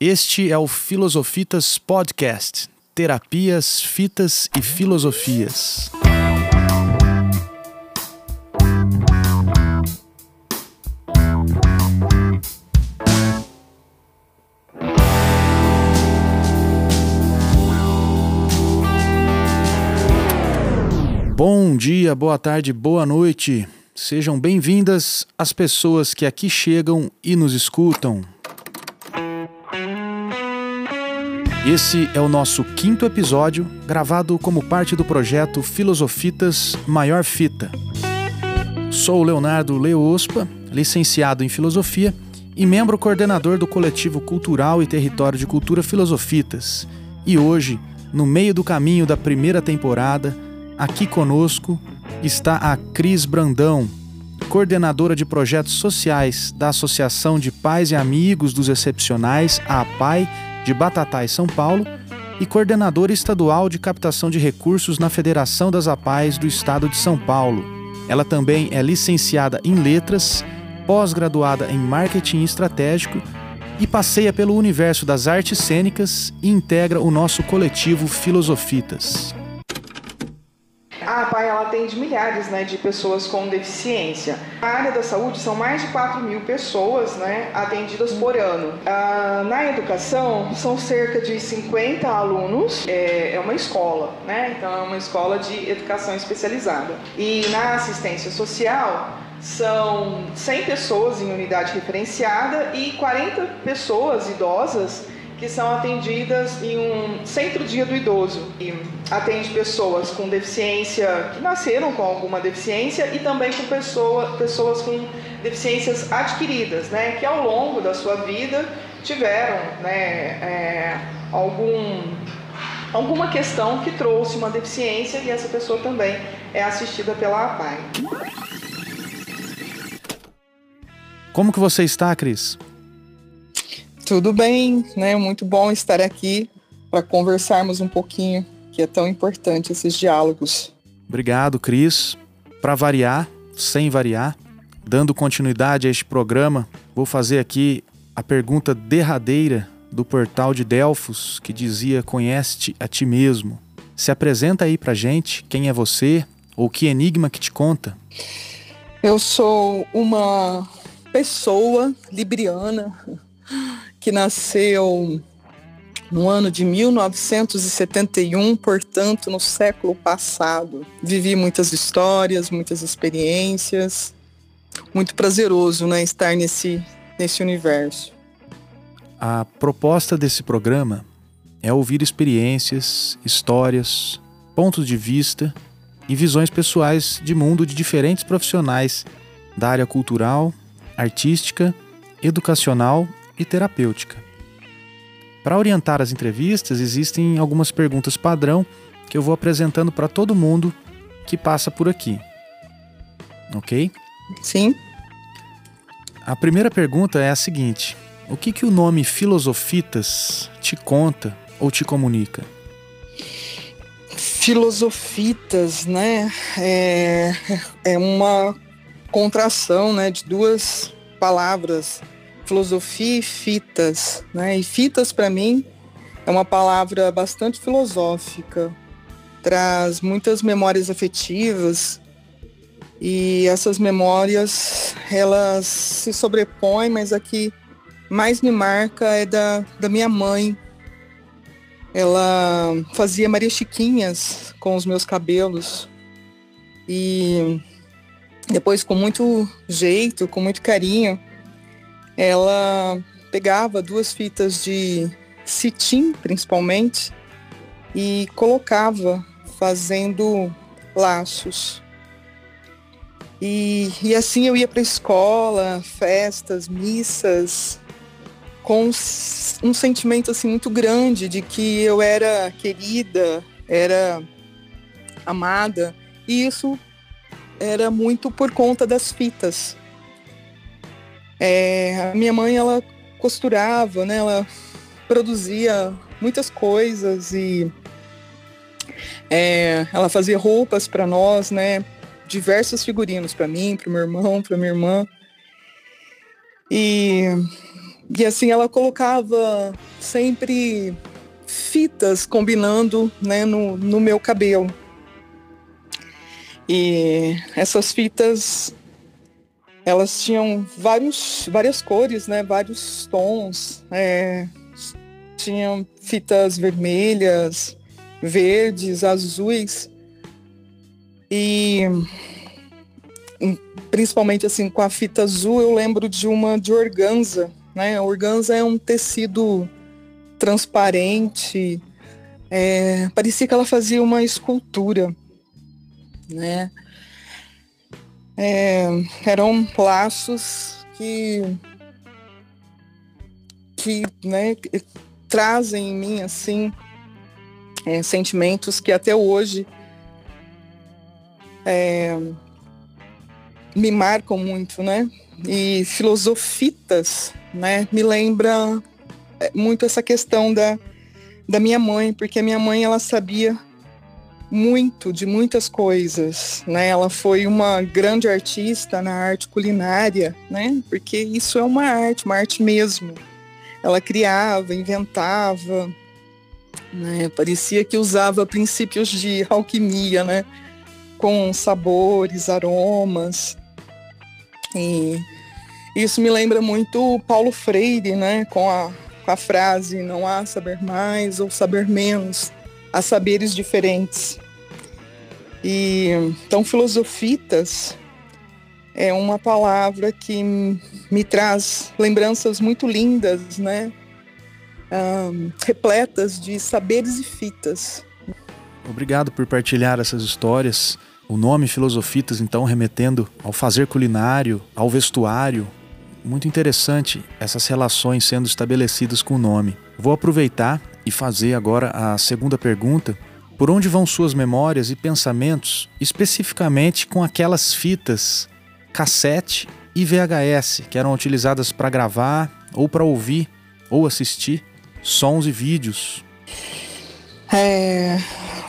Este é o Filosofitas Podcast Terapias, Fitas e Filosofias. Bom dia, boa tarde, boa noite. Sejam bem-vindas as pessoas que aqui chegam e nos escutam. Esse é o nosso quinto episódio, gravado como parte do projeto Filosofitas Maior Fita. Sou Leonardo Leospa, licenciado em Filosofia e membro coordenador do coletivo cultural e território de cultura Filosofitas. E hoje, no meio do caminho da primeira temporada, aqui conosco está a Cris Brandão, coordenadora de projetos sociais da Associação de Pais e Amigos dos Excepcionais, a APAI, de Batatais, São Paulo, e coordenadora estadual de captação de recursos na Federação das APAES do Estado de São Paulo. Ela também é licenciada em Letras, pós-graduada em Marketing Estratégico e passeia pelo universo das artes cênicas e integra o nosso coletivo Filosofitas. A APAI ela atende milhares né, de pessoas com deficiência. Na área da saúde são mais de 4 mil pessoas né, atendidas por ano. Ah, na educação são cerca de 50 alunos, é, é uma escola, né? então é uma escola de educação especializada. E na assistência social são 100 pessoas em unidade referenciada e 40 pessoas idosas que são atendidas em um centro-dia do idoso. E atende pessoas com deficiência, que nasceram com alguma deficiência, e também com pessoa, pessoas com deficiências adquiridas, né, que ao longo da sua vida tiveram né, é, algum, alguma questão que trouxe uma deficiência e essa pessoa também é assistida pela APAI. Como que você está, Cris? Tudo bem, né? Muito bom estar aqui para conversarmos um pouquinho, que é tão importante esses diálogos. Obrigado, Cris. Para variar, sem variar, dando continuidade a este programa, vou fazer aqui a pergunta derradeira do portal de Delfos, que dizia: Conhece-te a ti mesmo. Se apresenta aí pra gente quem é você ou que enigma que te conta. Eu sou uma pessoa libriana que nasceu no ano de 1971, portanto, no século passado. Vivi muitas histórias, muitas experiências. Muito prazeroso, né, estar nesse, nesse universo. A proposta desse programa é ouvir experiências, histórias, pontos de vista e visões pessoais de mundo de diferentes profissionais da área cultural, artística, educacional e terapêutica. Para orientar as entrevistas, existem algumas perguntas padrão que eu vou apresentando para todo mundo que passa por aqui. Ok? Sim. A primeira pergunta é a seguinte: O que, que o nome Filosofitas te conta ou te comunica? Filosofitas, né? É, é uma contração né, de duas palavras filosofia e fitas, né? E fitas para mim é uma palavra bastante filosófica, traz muitas memórias afetivas e essas memórias elas se sobrepõem, mas a que mais me marca é da, da minha mãe. Ela fazia Maria Chiquinhas com os meus cabelos e depois com muito jeito, com muito carinho, ela pegava duas fitas de cetim, principalmente, e colocava fazendo laços. E, e assim eu ia para a escola, festas, missas, com um sentimento assim muito grande de que eu era querida, era amada, e isso era muito por conta das fitas. É, a minha mãe, ela costurava, né? Ela produzia muitas coisas e é, ela fazia roupas para nós, né? Diversos figurinos para mim, para meu irmão, para minha irmã. E e assim ela colocava sempre fitas combinando né, no, no meu cabelo. E essas fitas elas tinham vários, várias cores, né, vários tons. É, tinham fitas vermelhas, verdes, azuis. E principalmente assim com a fita azul eu lembro de uma de organza, né? organza é um tecido transparente, é, parecia que ela fazia uma escultura, né? É, eram laços que que né, trazem em mim assim é, sentimentos que até hoje é, me marcam muito, né? E filosofitas, né? Me lembra é, muito essa questão da, da minha mãe, porque a minha mãe ela sabia muito de muitas coisas, né? Ela foi uma grande artista na arte culinária, né? Porque isso é uma arte, uma arte mesmo. Ela criava, inventava, né? Parecia que usava princípios de alquimia, né? Com sabores, aromas. E isso me lembra muito Paulo Freire, né? Com a, com a frase não há saber mais ou saber menos, há saberes diferentes. E então filosofitas é uma palavra que me traz lembranças muito lindas, né? Um, repletas de saberes e fitas. Obrigado por partilhar essas histórias. O nome Filosofitas, então, remetendo ao fazer culinário, ao vestuário. Muito interessante essas relações sendo estabelecidas com o nome. Vou aproveitar e fazer agora a segunda pergunta. Por onde vão suas memórias e pensamentos, especificamente com aquelas fitas cassete e VHS que eram utilizadas para gravar ou para ouvir ou assistir sons e vídeos? É,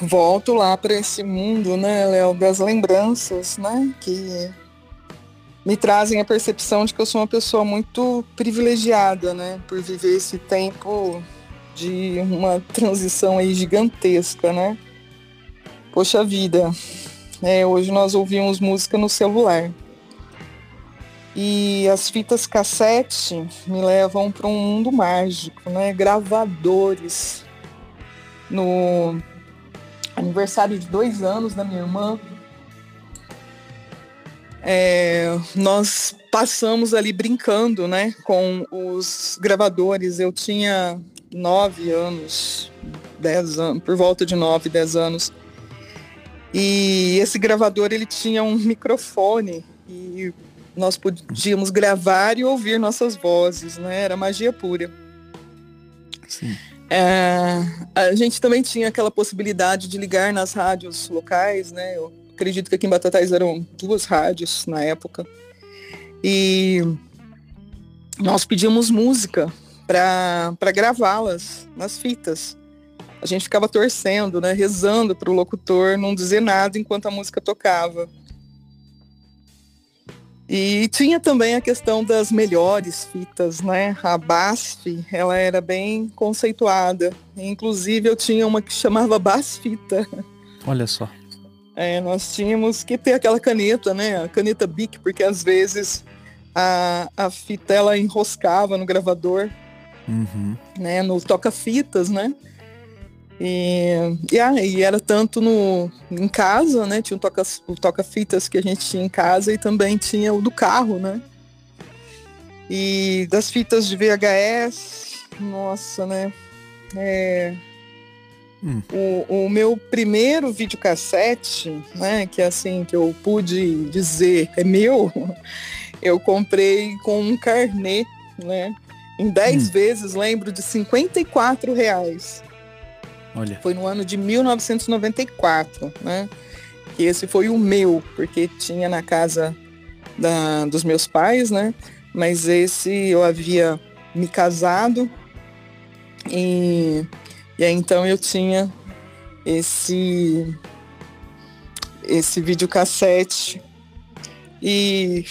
volto lá para esse mundo, né, Léo, das lembranças, né, que me trazem a percepção de que eu sou uma pessoa muito privilegiada, né, por viver esse tempo de uma transição aí gigantesca, né. Poxa vida, é, hoje nós ouvimos música no celular. E as fitas cassete me levam para um mundo mágico, né? Gravadores. No aniversário de dois anos da minha irmã, é, nós passamos ali brincando, né, com os gravadores. Eu tinha nove anos, dez anos, por volta de nove, dez anos. E esse gravador ele tinha um microfone e nós podíamos gravar e ouvir nossas vozes, né? Era magia pura. Sim. É, a gente também tinha aquela possibilidade de ligar nas rádios locais, né? Eu acredito que aqui em Batatais eram duas rádios na época. E nós pedíamos música para gravá-las nas fitas. A gente ficava torcendo, né, rezando para o locutor não dizer nada enquanto a música tocava. E tinha também a questão das melhores fitas, né? A BASF, ela era bem conceituada. Inclusive eu tinha uma que chamava Basfita. Olha só. É, nós tínhamos que ter aquela caneta, né? A caneta Bic, porque às vezes a, a fita ela enroscava no gravador, uhum. né? No toca-fitas, né? E, e, ah, e, era tanto no, em casa, né? Tinha o toca-fitas o toca que a gente tinha em casa e também tinha o do carro, né? E das fitas de VHS, nossa, né? É, hum. o, o, meu primeiro videocassete, né? Que é assim, que eu pude dizer é meu, eu comprei com um carnê, né? Em 10 hum. vezes, lembro, de 54 reais. Olha. Foi no ano de 1994, né? Que esse foi o meu, porque tinha na casa da, dos meus pais, né? Mas esse eu havia me casado e, e aí então eu tinha esse esse videocassete e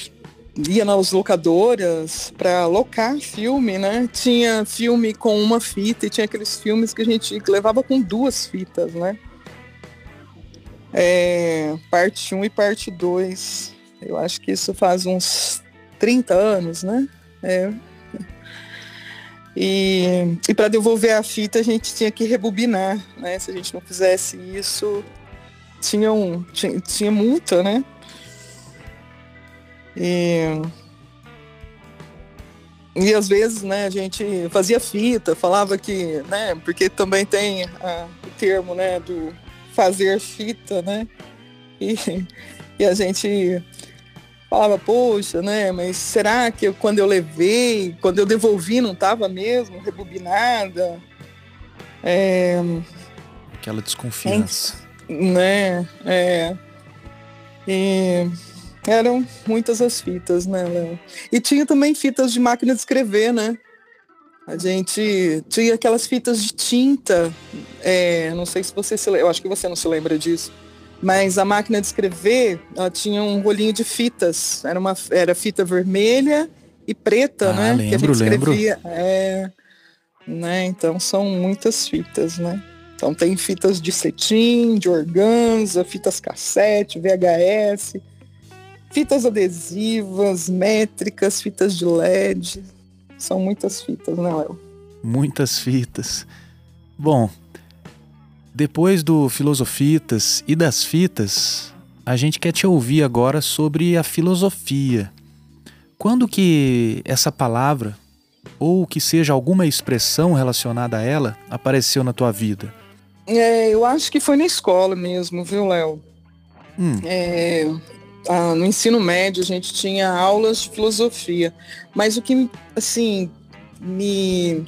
ia nas locadoras para locar filme, né? Tinha filme com uma fita e tinha aqueles filmes que a gente levava com duas fitas, né? É, parte 1 e parte 2. Eu acho que isso faz uns 30 anos, né? É. E, e para devolver a fita a gente tinha que rebobinar, né? Se a gente não fizesse isso, tinha, um, tinha, tinha multa, né? E, e às vezes, né, a gente fazia fita, falava que, né, porque também tem a, o termo, né, do fazer fita, né? E, e a gente falava, poxa, né, mas será que eu, quando eu levei, quando eu devolvi, não estava mesmo rebobinada? É, Aquela desconfiança. É, né, é. E, eram muitas as fitas, né, Léo? E tinha também fitas de máquina de escrever, né? A gente tinha aquelas fitas de tinta, é, não sei se você se lembra, eu acho que você não se lembra disso, mas a máquina de escrever, ela tinha um rolinho de fitas, era uma era fita vermelha e preta, ah, né? Lembro, que a gente escrevia. Lembro. É, né? Então são muitas fitas, né? Então tem fitas de cetim, de organza, fitas cassete, VHS, fitas adesivas, métricas, fitas de LED. São muitas fitas, né, Léo? Muitas fitas. Bom, depois do Filosofitas e das fitas, a gente quer te ouvir agora sobre a filosofia. Quando que essa palavra, ou que seja alguma expressão relacionada a ela, apareceu na tua vida? É, eu acho que foi na escola mesmo, viu, Léo? Hum. É, ah, no ensino médio a gente tinha aulas de filosofia, mas o que assim me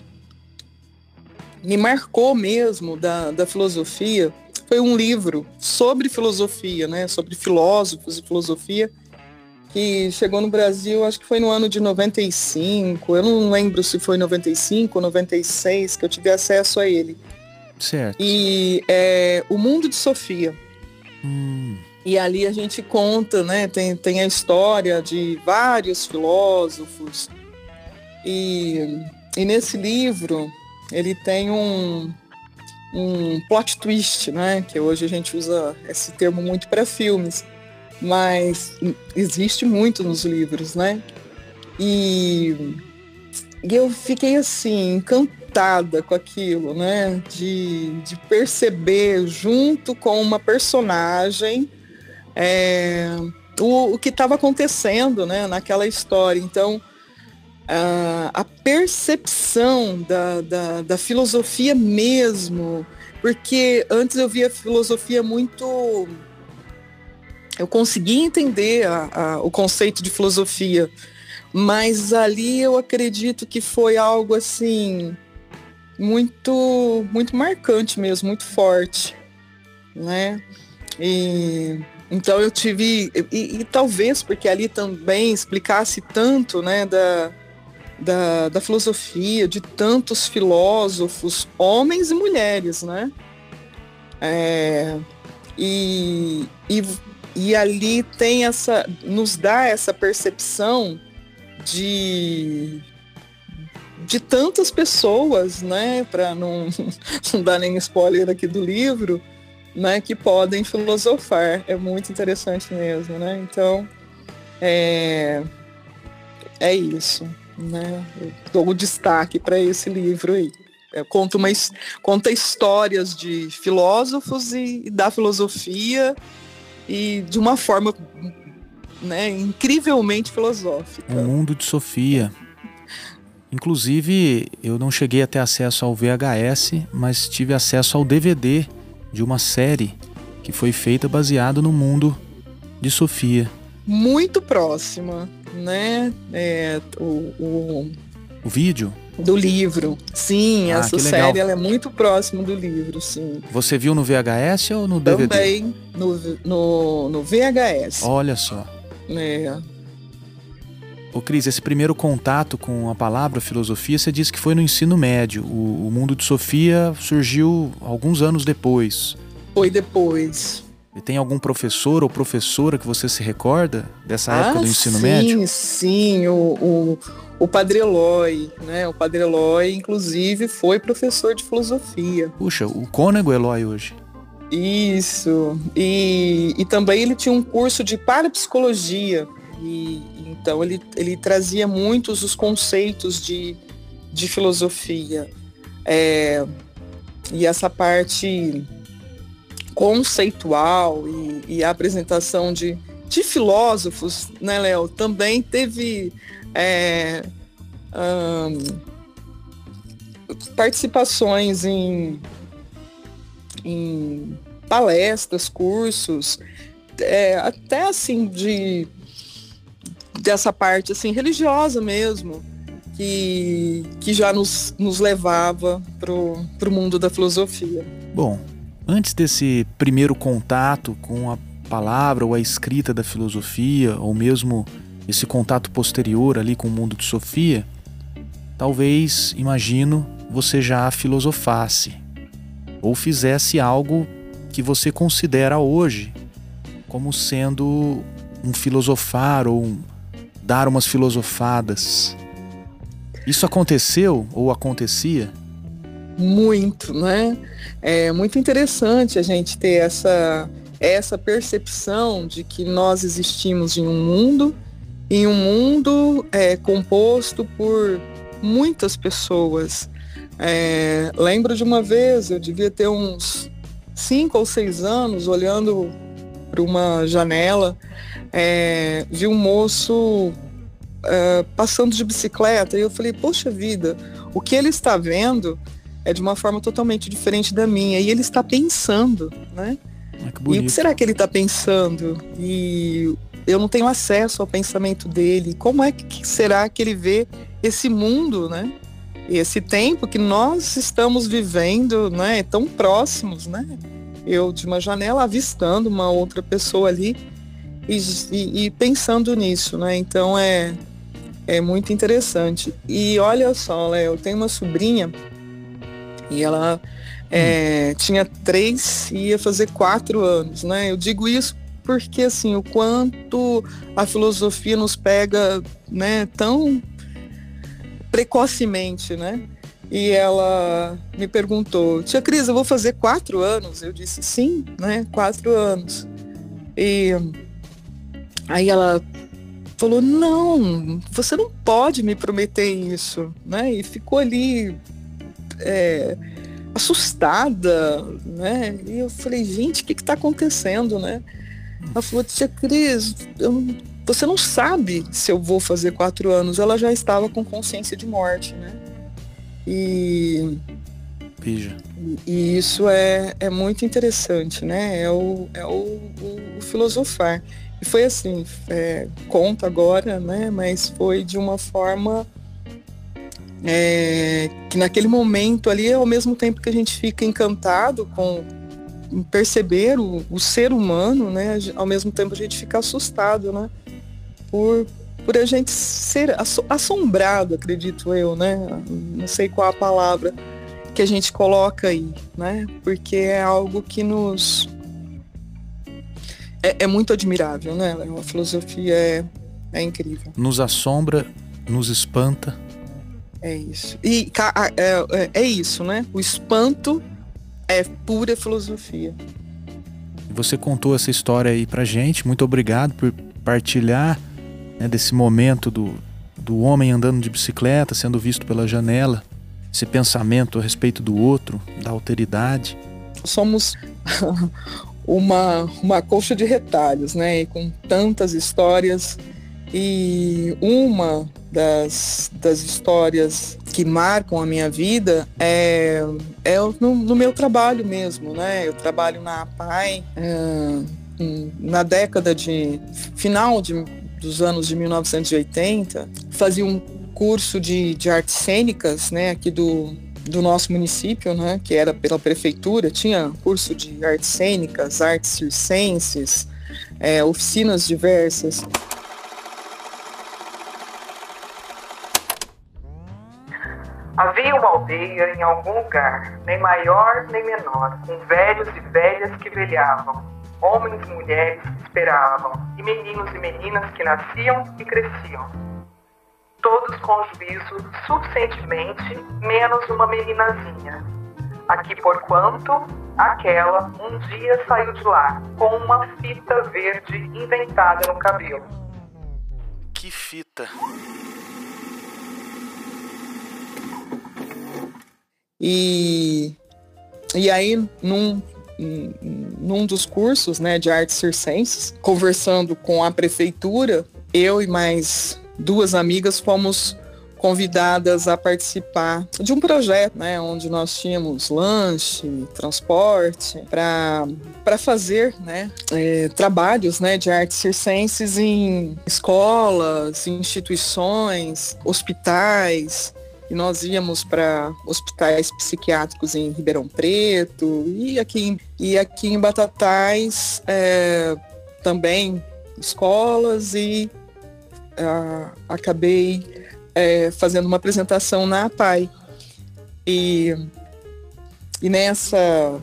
me marcou mesmo da, da filosofia foi um livro sobre filosofia, né, sobre filósofos e filosofia, que chegou no Brasil, acho que foi no ano de 95, eu não lembro se foi 95 ou 96 que eu tive acesso a ele. Certo. E é O Mundo de Sofia. Hum. E ali a gente conta, né? Tem, tem a história de vários filósofos. E, e nesse livro ele tem um, um plot twist, né? Que hoje a gente usa esse termo muito para filmes, mas existe muito nos livros, né? E, e eu fiquei assim, encantada com aquilo, né? De, de perceber junto com uma personagem é, o, o que estava acontecendo né, naquela história. Então, a, a percepção da, da, da, filosofia mesmo, porque antes eu via filosofia muito. Eu conseguia entender a, a, o conceito de filosofia, mas ali eu acredito que foi algo assim muito muito marcante mesmo, muito forte, né? E então eu tive, e, e, talvez porque ali também explicasse tanto né, da, da, da, filosofia, de tantos filósofos, homens e mulheres, né? É, e, e, e ali tem essa, nos dá essa percepção de, de tantas pessoas, né? Para não, não dar nem spoiler aqui do livro, né, que podem filosofar. É muito interessante mesmo, né? Então, é, é isso, né? Eu dou o destaque para esse livro aí. Conta, uma, conta histórias de filósofos e, e, da filosofia e de uma forma né, incrivelmente filosófica. O mundo de Sofia. Inclusive, eu não cheguei a ter acesso ao VHS, mas tive acesso ao DVD de uma série que foi feita baseado no mundo de Sofia. Muito próxima, né? É, o, o, o vídeo? Do livro. Sim, ah, essa série é muito próxima do livro, sim. Você viu no VHS ou no DVD? Também no, no, no VHS. Olha só. É. Ô Cris, esse primeiro contato com a palavra filosofia, você disse que foi no ensino médio. O, o mundo de Sofia surgiu alguns anos depois. Foi depois. E tem algum professor ou professora que você se recorda dessa ah, época do ensino sim, médio? Sim, sim, o, o, o Padre Eloy, né? O Padre Eloy, inclusive, foi professor de filosofia. Puxa, o cônego Eloy hoje. Isso. E, e também ele tinha um curso de parapsicologia. E, então ele, ele trazia muitos os conceitos de, de filosofia. É, e essa parte conceitual e, e a apresentação de, de filósofos, né, Léo, também teve é, um, participações em, em palestras, cursos, é, até assim de dessa parte assim religiosa mesmo, que, que já nos, nos levava para o mundo da filosofia. Bom, Antes desse primeiro contato com a palavra ou a escrita da filosofia, ou mesmo esse contato posterior ali com o mundo de Sofia, talvez, imagino, você já filosofasse ou fizesse algo que você considera hoje como sendo um filosofar ou um dar umas filosofadas. Isso aconteceu ou acontecia? muito, né? É muito interessante a gente ter essa, essa percepção de que nós existimos em um mundo, em um mundo é, composto por muitas pessoas. É, lembro de uma vez, eu devia ter uns cinco ou seis anos, olhando para uma janela, é, vi um moço é, passando de bicicleta e eu falei, poxa vida, o que ele está vendo é de uma forma totalmente diferente da minha. E ele está pensando, né? Ah, e o que será que ele está pensando? E eu não tenho acesso ao pensamento dele. Como é que será que ele vê esse mundo, né? Esse tempo que nós estamos vivendo, né? Tão próximos, né? Eu de uma janela avistando uma outra pessoa ali e, e, e pensando nisso, né? Então é é muito interessante. E olha só, Léo, eu tenho uma sobrinha e ela é, tinha três e ia fazer quatro anos, né? Eu digo isso porque assim, o quanto a filosofia nos pega, né, tão precocemente, né? E ela me perguntou, tia Cris, eu vou fazer quatro anos? Eu disse, sim, né? Quatro anos. E aí ela falou, não, você não pode me prometer isso, né? E ficou ali é, assustada, né? E eu falei, gente, o que está acontecendo, né? Ela falou, tia Cris, eu, você não sabe se eu vou fazer quatro anos. Ela já estava com consciência de morte, né? E, Pija. e isso é, é muito interessante, né? É o, é o, o, o filosofar. E foi assim, é, conta agora, né? Mas foi de uma forma é, que naquele momento ali, ao mesmo tempo que a gente fica encantado com perceber o, o, ser humano, né, ao mesmo tempo a gente fica assustado, né, por, por a gente ser assombrado, acredito eu, né, não sei qual a palavra que a gente coloca aí, né, porque é algo que nos é, é muito admirável, né, a filosofia é, é incrível. Nos assombra, nos espanta, é isso. E é, é, é isso, né? O espanto é pura filosofia. Você contou essa história aí pra gente. Muito obrigado por partilhar né, desse momento do, do homem andando de bicicleta, sendo visto pela janela. Esse pensamento a respeito do outro, da alteridade. Somos uma, uma colcha de retalhos, né? E com tantas histórias. E uma das, das histórias que marcam a minha vida é, é no, no meu trabalho mesmo, né? Eu trabalho na APAI é, na década de final de, dos anos de 1980, fazia um curso de, de artes cênicas, né, aqui do, do nosso município, né, que era pela prefeitura, tinha curso de artes cênicas, artes circenses, é, oficinas diversas. Havia uma aldeia em algum lugar, nem maior nem menor, com velhos e velhas que velhavam. Homens e mulheres esperavam, e meninos e meninas que nasciam e cresciam. Todos com juízo suficientemente, menos uma meninazinha. Aqui, porquanto, aquela um dia saiu de lá, com uma fita verde inventada no cabelo. Que fita! E, e aí, num, num dos cursos né, de artes circenses, conversando com a prefeitura, eu e mais duas amigas fomos convidadas a participar de um projeto, né, onde nós tínhamos lanche, transporte, para fazer né, é, trabalhos né, de artes circenses em escolas, instituições, hospitais, e nós íamos para hospitais psiquiátricos em Ribeirão Preto e aqui em, e aqui em Batatais é, também escolas e uh, acabei é, fazendo uma apresentação na APAI. E, e nessa,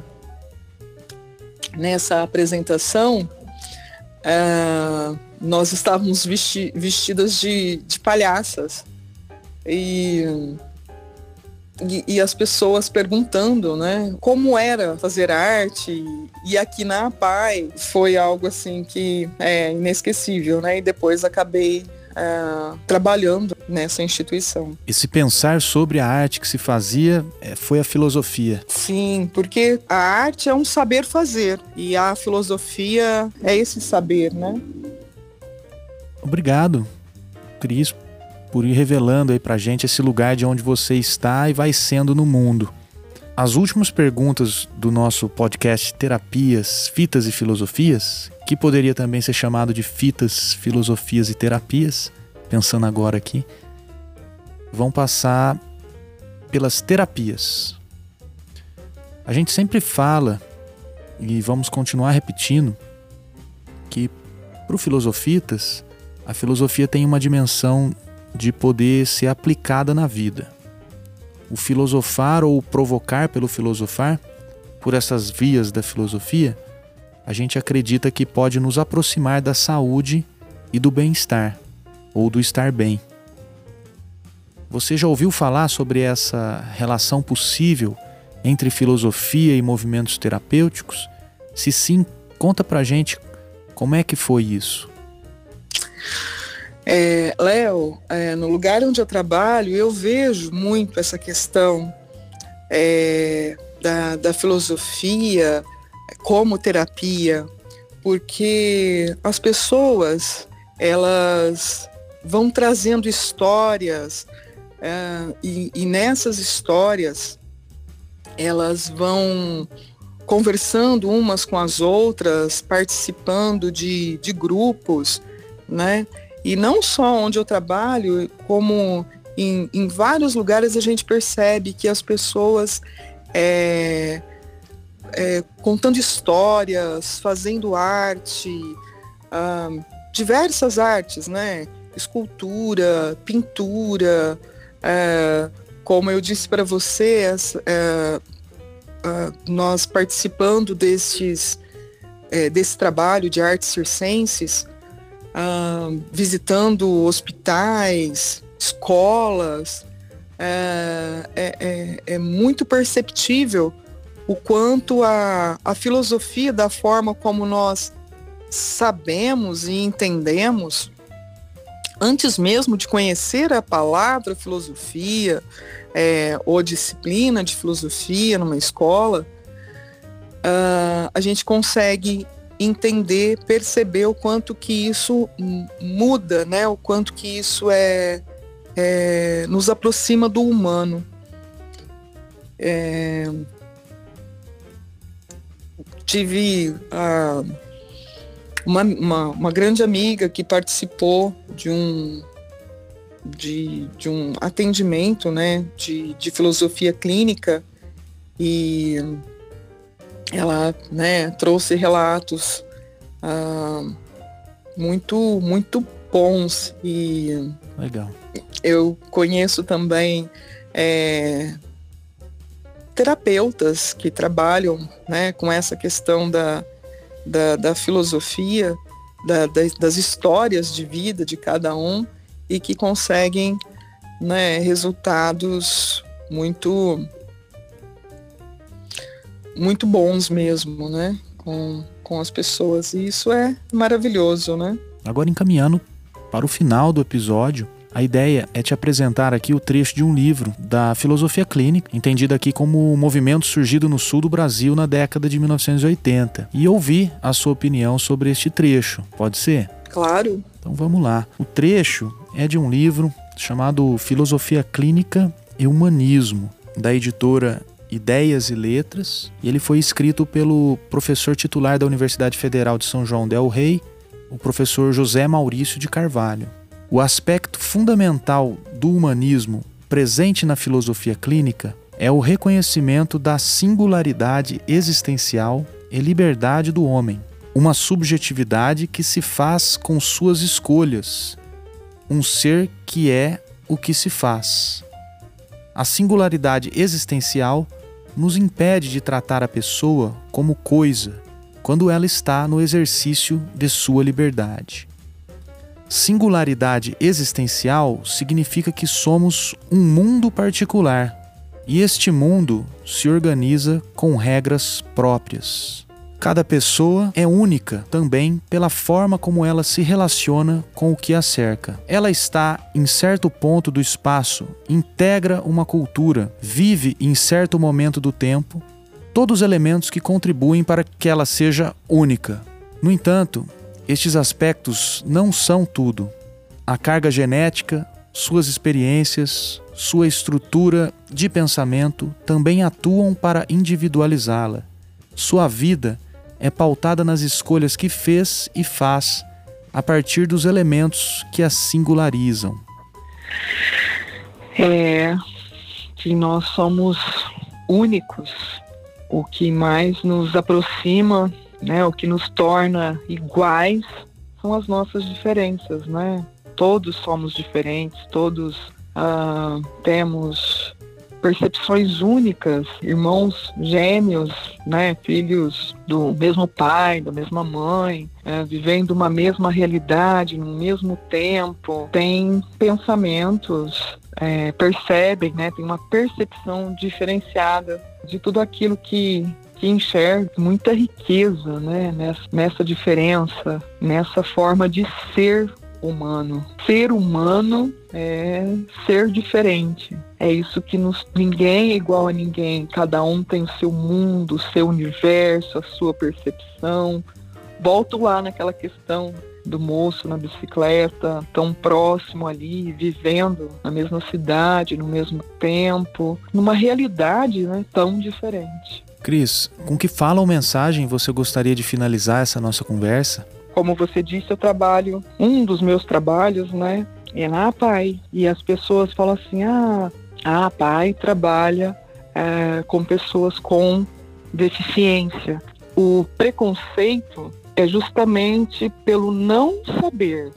nessa apresentação uh, nós estávamos vesti vestidas de, de palhaças. E, e, e, as pessoas perguntando, né, como era fazer arte. E aqui na APAI foi algo assim que é inesquecível, né? E depois acabei uh, trabalhando nessa instituição. E se pensar sobre a arte que se fazia é, foi a filosofia. Sim, porque a arte é um saber fazer e a filosofia é esse saber, né? Obrigado, Cris, por ir revelando aí pra gente esse lugar de onde você está e vai sendo no mundo. As últimas perguntas do nosso podcast Terapias, Fitas e Filosofias, que poderia também ser chamado de Fitas, Filosofias e Terapias, pensando agora aqui, vão passar pelas terapias. A gente sempre fala, e vamos continuar repetindo, que para o Filosofitas, a filosofia tem uma dimensão de poder ser aplicada na vida o filosofar ou provocar pelo filosofar, por essas vias da filosofia, a gente acredita que pode nos aproximar da saúde e do bem-estar, ou do estar bem. Você já ouviu falar sobre essa relação possível entre filosofia e movimentos terapêuticos? Se sim, conta pra gente como é que foi isso. É, Léo, é, no lugar onde eu trabalho, eu vejo muito essa questão é, da, da filosofia como terapia, porque as pessoas elas vão trazendo histórias é, e, e, nessas histórias elas vão conversando umas com as outras, participando de, de grupos, né? E não só onde eu trabalho, como em, em vários lugares a gente percebe que as pessoas é, é, contando histórias, fazendo arte, ah, diversas artes, né? Escultura, pintura, é, como eu disse para você, é, nós participando destes, é, desse trabalho de artes circenses, visitando hospitais, escolas, é, é, é, é, muito perceptível o quanto a, a filosofia, da forma como nós sabemos e entendemos, antes mesmo de conhecer a palavra filosofia é, ou disciplina de filosofia numa escola, uh, a gente consegue entender, perceber o quanto que isso muda, né? O quanto que isso é, é nos aproxima do humano. É, tive uma, uma, uma, grande amiga que participou de um de, de um atendimento né, de, de filosofia clínica e ela né, trouxe relatos ah, muito, muito bons e Legal. eu conheço também é, terapeutas que trabalham né, com essa questão da, da, da filosofia, da, das, das histórias de vida de cada um e que conseguem né, resultados muito muito bons mesmo, né, com, com as pessoas. E isso é maravilhoso, né? Agora encaminhando para o final do episódio, a ideia é te apresentar aqui o trecho de um livro da filosofia clínica, entendido aqui como um movimento surgido no sul do Brasil na década de 1980, e ouvir a sua opinião sobre este trecho. Pode ser? Claro. Então vamos lá. O trecho é de um livro chamado Filosofia Clínica e Humanismo, da editora Ideias e Letras, e ele foi escrito pelo professor titular da Universidade Federal de São João del Rei, o professor José Maurício de Carvalho. O aspecto fundamental do humanismo presente na filosofia clínica é o reconhecimento da singularidade existencial e liberdade do homem, uma subjetividade que se faz com suas escolhas, um ser que é o que se faz. A singularidade existencial nos impede de tratar a pessoa como coisa quando ela está no exercício de sua liberdade. Singularidade existencial significa que somos um mundo particular e este mundo se organiza com regras próprias. Cada pessoa é única também pela forma como ela se relaciona com o que a cerca. Ela está em certo ponto do espaço, integra uma cultura, vive em certo momento do tempo, todos os elementos que contribuem para que ela seja única. No entanto, estes aspectos não são tudo. A carga genética, suas experiências, sua estrutura de pensamento também atuam para individualizá-la. Sua vida é pautada nas escolhas que fez e faz a partir dos elementos que a singularizam. É que nós somos únicos. O que mais nos aproxima, né, o que nos torna iguais são as nossas diferenças, né? Todos somos diferentes, todos uh, temos percepções únicas, irmãos gêmeos, né, filhos do mesmo pai, da mesma mãe, é, vivendo uma mesma realidade no mesmo tempo, têm pensamentos, é, percebem, né, tem uma percepção diferenciada de tudo aquilo que que enxerga muita riqueza né, nessa, nessa diferença, nessa forma de ser humano. Ser humano é ser diferente. É isso que nos, ninguém é igual a ninguém. Cada um tem o seu mundo, o seu universo, a sua percepção. Volto lá naquela questão do moço na bicicleta, tão próximo ali, vivendo na mesma cidade, no mesmo tempo, numa realidade né, tão diferente. Cris, com que fala ou mensagem você gostaria de finalizar essa nossa conversa? Como você disse, eu trabalho, um dos meus trabalhos, né, é na Pai. E as pessoas falam assim, ah, a Pai trabalha é, com pessoas com deficiência. O preconceito é justamente pelo não saber,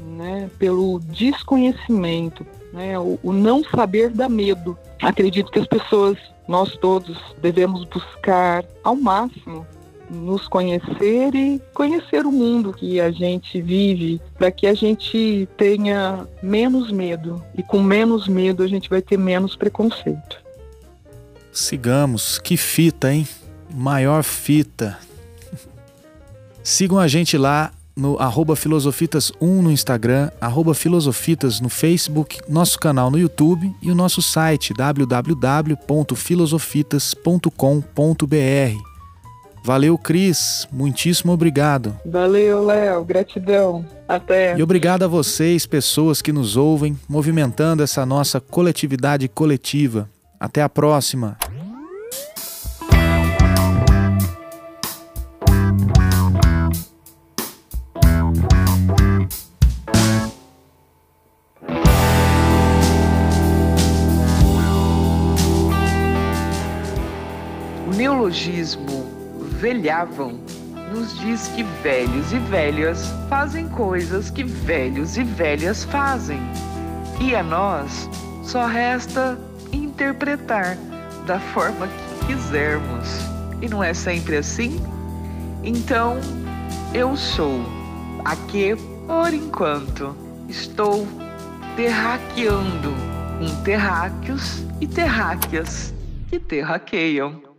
né, pelo desconhecimento, né, o, o não saber dá medo. Acredito que as pessoas, nós todos, devemos buscar ao máximo nos conhecer e conhecer o mundo que a gente vive, para que a gente tenha menos medo. E com menos medo a gente vai ter menos preconceito. Sigamos, que fita, hein? Maior fita. Sigam a gente lá no arroba filosofitas1 no Instagram, arroba filosofitas no Facebook, nosso canal no YouTube e o nosso site www.filosofitas.com.br. Valeu, Cris. Muitíssimo obrigado. Valeu, Léo. Gratidão. Até. E obrigado a vocês, pessoas que nos ouvem, movimentando essa nossa coletividade coletiva. Até a próxima. O neologismo velhavam nos diz que velhos e velhas fazem coisas que velhos e velhas fazem. E a nós só resta interpretar da forma que quisermos. E não é sempre assim? Então, eu sou aqui por enquanto. Estou terraqueando com terráqueos e terráqueas que terraqueiam.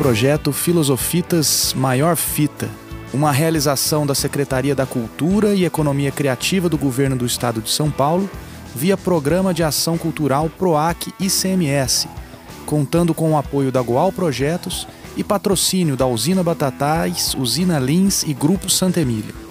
Projeto Filosofitas Maior Fita, uma realização da Secretaria da Cultura e Economia Criativa do Governo do Estado de São Paulo, via Programa de Ação Cultural PROAC ICMS, contando com o apoio da Goal Projetos e patrocínio da Usina Batatais, Usina Lins e Grupo Santa Emília.